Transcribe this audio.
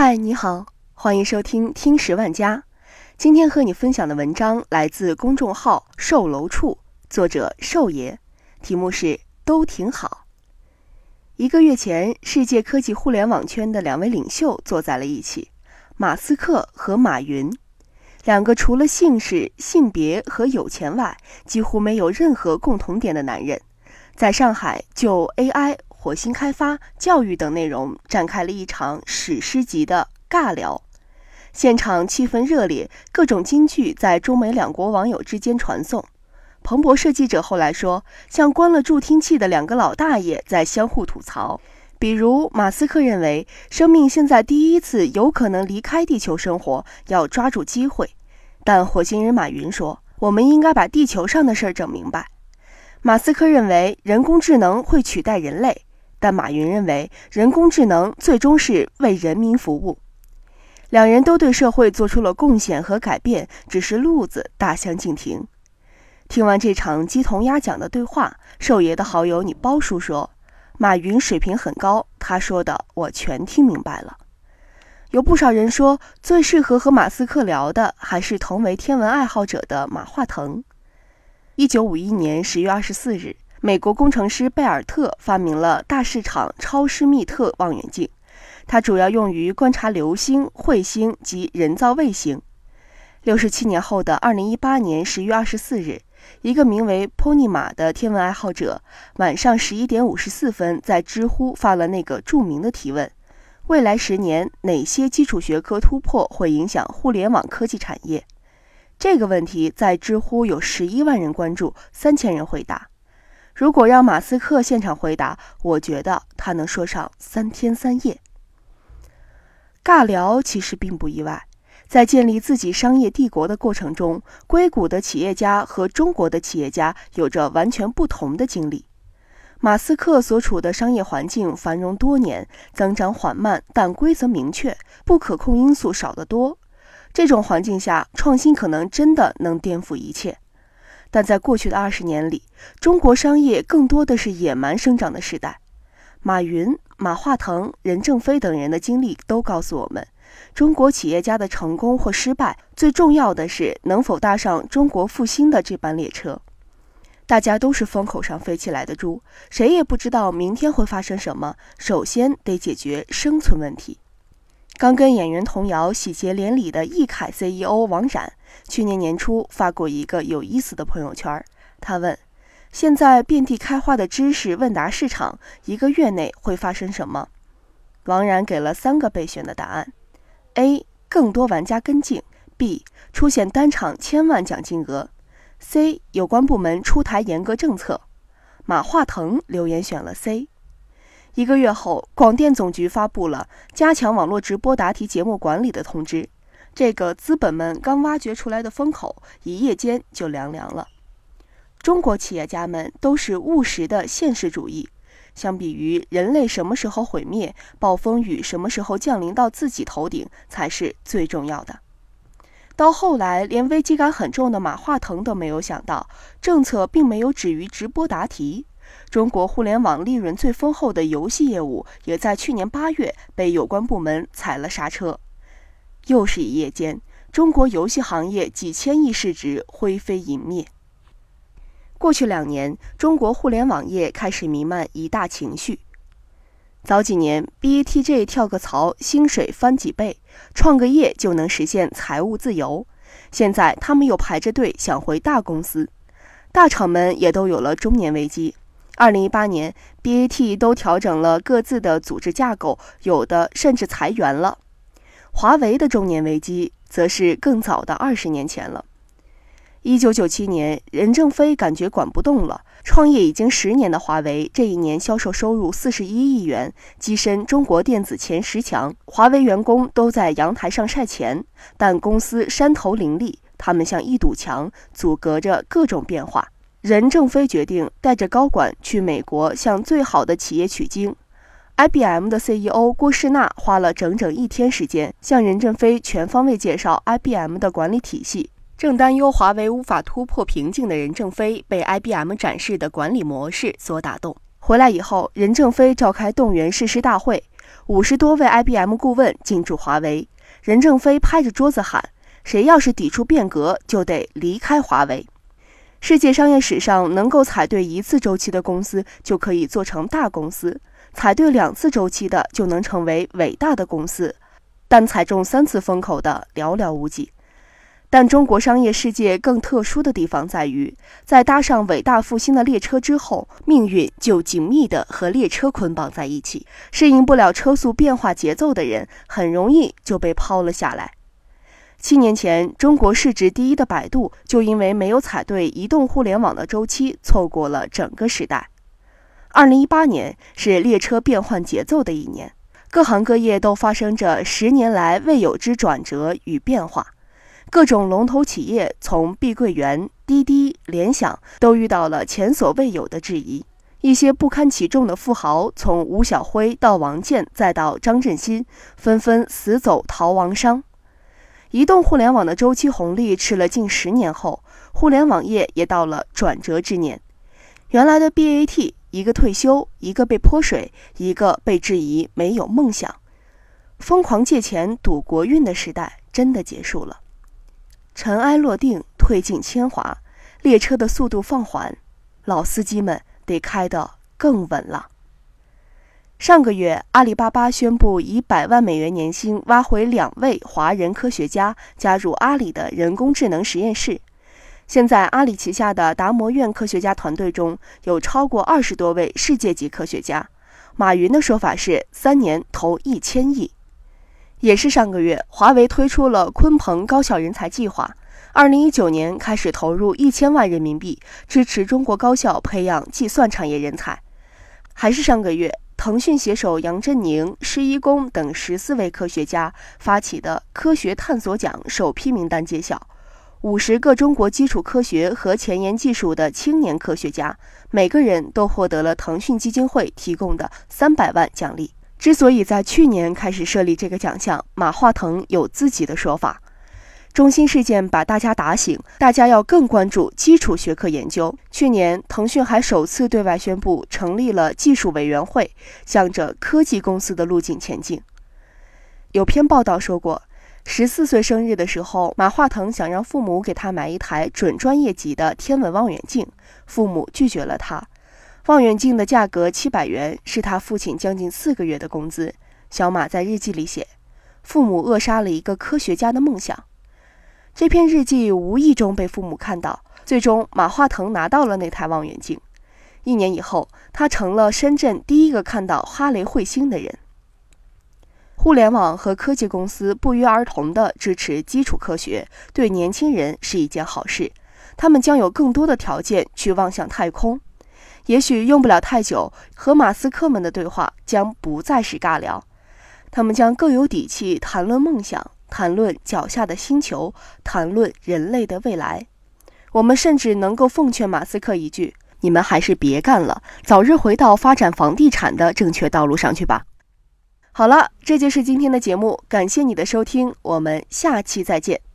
嗨，你好，欢迎收听《听十万家》。今天和你分享的文章来自公众号“售楼处”，作者寿爷，题目是“都挺好”。一个月前，世界科技互联网圈的两位领袖坐在了一起，马斯克和马云，两个除了姓氏、性别和有钱外，几乎没有任何共同点的男人，在上海就 AI。火星开发、教育等内容展开了一场史诗级的尬聊，现场气氛热烈，各种金句在中美两国网友之间传颂。彭博社记者后来说，像关了助听器的两个老大爷在相互吐槽，比如马斯克认为生命现在第一次有可能离开地球生活，要抓住机会，但火星人马云说，我们应该把地球上的事儿整明白。马斯克认为人工智能会取代人类。但马云认为，人工智能最终是为人民服务。两人都对社会做出了贡献和改变，只是路子大相径庭。听完这场鸡同鸭讲的对话，寿爷的好友你包叔说：“马云水平很高，他说的我全听明白了。”有不少人说，最适合和马斯克聊的还是同为天文爱好者的马化腾。一九五一年十月二十四日。美国工程师贝尔特发明了大市场超施密特望远镜，它主要用于观察流星、彗星及人造卫星。六十七年后的二零一八年十月二十四日，一个名为 Pony 马的天文爱好者晚上十一点五十四分在知乎发了那个著名的提问：未来十年哪些基础学科突破会影响互联网科技产业？这个问题在知乎有十一万人关注，三千人回答。如果让马斯克现场回答，我觉得他能说上三天三夜。尬聊其实并不意外，在建立自己商业帝国的过程中，硅谷的企业家和中国的企业家有着完全不同的经历。马斯克所处的商业环境繁荣多年，增长缓慢，但规则明确，不可控因素少得多。这种环境下，创新可能真的能颠覆一切。但在过去的二十年里，中国商业更多的是野蛮生长的时代。马云、马化腾、任正非等人的经历都告诉我们，中国企业家的成功或失败，最重要的是能否搭上中国复兴的这班列车。大家都是风口上飞起来的猪，谁也不知道明天会发生什么。首先得解决生存问题。刚跟演员童瑶喜结连理的易凯 CEO 王冉，去年年初发过一个有意思的朋友圈。他问：“现在遍地开花的知识问答市场，一个月内会发生什么？”王冉给了三个备选的答案：A. 更多玩家跟进；B. 出现单场千万奖金额；C. 有关部门出台严格政策。马化腾留言选了 C。一个月后，广电总局发布了加强网络直播答题节目管理的通知。这个资本们刚挖掘出来的风口，一夜间就凉凉了。中国企业家们都是务实的现实主义。相比于人类什么时候毁灭，暴风雨什么时候降临到自己头顶才是最重要的。到后来，连危机感很重的马化腾都没有想到，政策并没有止于直播答题。中国互联网利润最丰厚的游戏业务，也在去年八月被有关部门踩了刹车。又是一夜间，中国游戏行业几千亿市值灰飞烟灭。过去两年，中国互联网业开始弥漫一大情绪：早几年，BATJ 跳个槽，薪水翻几倍，创个业就能实现财务自由；现在，他们又排着队想回大公司。大厂们也都有了中年危机。二零一八年，BAT 都调整了各自的组织架构，有的甚至裁员了。华为的中年危机则是更早的二十年前了。一九九七年，任正非感觉管不动了，创业已经十年的华为，这一年销售收入四十一亿元，跻身中国电子前十强。华为员工都在阳台上晒钱，但公司山头林立，他们像一堵墙，阻隔着各种变化。任正非决定带着高管去美国向最好的企业取经。IBM 的 CEO 郭士纳花了整整一天时间向任正非全方位介绍 IBM 的管理体系。正担忧华为无法突破瓶颈的任正非被 IBM 展示的管理模式所打动。回来以后，任正非召开动员誓师大会，五十多位 IBM 顾问进驻华为，任正非拍着桌子喊：“谁要是抵触变革，就得离开华为。”世界商业史上能够踩对一次周期的公司就可以做成大公司，踩对两次周期的就能成为伟大的公司，但踩中三次风口的寥寥无几。但中国商业世界更特殊的地方在于，在搭上伟大复兴的列车之后，命运就紧密地和列车捆绑在一起。适应不了车速变化节奏的人，很容易就被抛了下来。七年前，中国市值第一的百度就因为没有踩对移动互联网的周期，错过了整个时代。二零一八年是列车变换节奏的一年，各行各业都发生着十年来未有之转折与变化。各种龙头企业，从碧桂园、滴滴、联想，都遇到了前所未有的质疑。一些不堪其重的富豪，从吴晓辉到王健，再到张振新，纷纷死走逃亡商。移动互联网的周期红利吃了近十年后，互联网业也到了转折之年。原来的 BAT，一个退休，一个被泼水，一个被质疑没有梦想，疯狂借钱赌国运的时代真的结束了。尘埃落定，褪尽铅华，列车的速度放缓，老司机们得开得更稳了。上个月，阿里巴巴宣布以百万美元年薪挖回两位华人科学家，加入阿里的人工智能实验室。现在，阿里旗下的达摩院科学家团队中有超过二十多位世界级科学家。马云的说法是，三年投一千亿。也是上个月，华为推出了鲲鹏高校人才计划，二零一九年开始投入一千万人民币，支持中国高校培养计算产业人才。还是上个月，腾讯携手杨振宁、施一公等十四位科学家发起的科学探索奖首批名单揭晓，五十个中国基础科学和前沿技术的青年科学家，每个人都获得了腾讯基金会提供的三百万奖励。之所以在去年开始设立这个奖项，马化腾有自己的说法。中心事件把大家打醒，大家要更关注基础学科研究。去年，腾讯还首次对外宣布成立了技术委员会，向着科技公司的路径前进。有篇报道说过，十四岁生日的时候，马化腾想让父母给他买一台准专业级的天文望远镜，父母拒绝了他。望远镜的价格七百元，是他父亲将近四个月的工资。小马在日记里写：“父母扼杀了一个科学家的梦想。”这篇日记无意中被父母看到，最终马化腾拿到了那台望远镜。一年以后，他成了深圳第一个看到哈雷彗星的人。互联网和科技公司不约而同地支持基础科学，对年轻人是一件好事。他们将有更多的条件去望向太空。也许用不了太久，和马斯克们的对话将不再是尬聊，他们将更有底气谈论梦想，谈论脚下的星球，谈论人类的未来。我们甚至能够奉劝马斯克一句：你们还是别干了，早日回到发展房地产的正确道路上去吧。好了，这就是今天的节目，感谢你的收听，我们下期再见。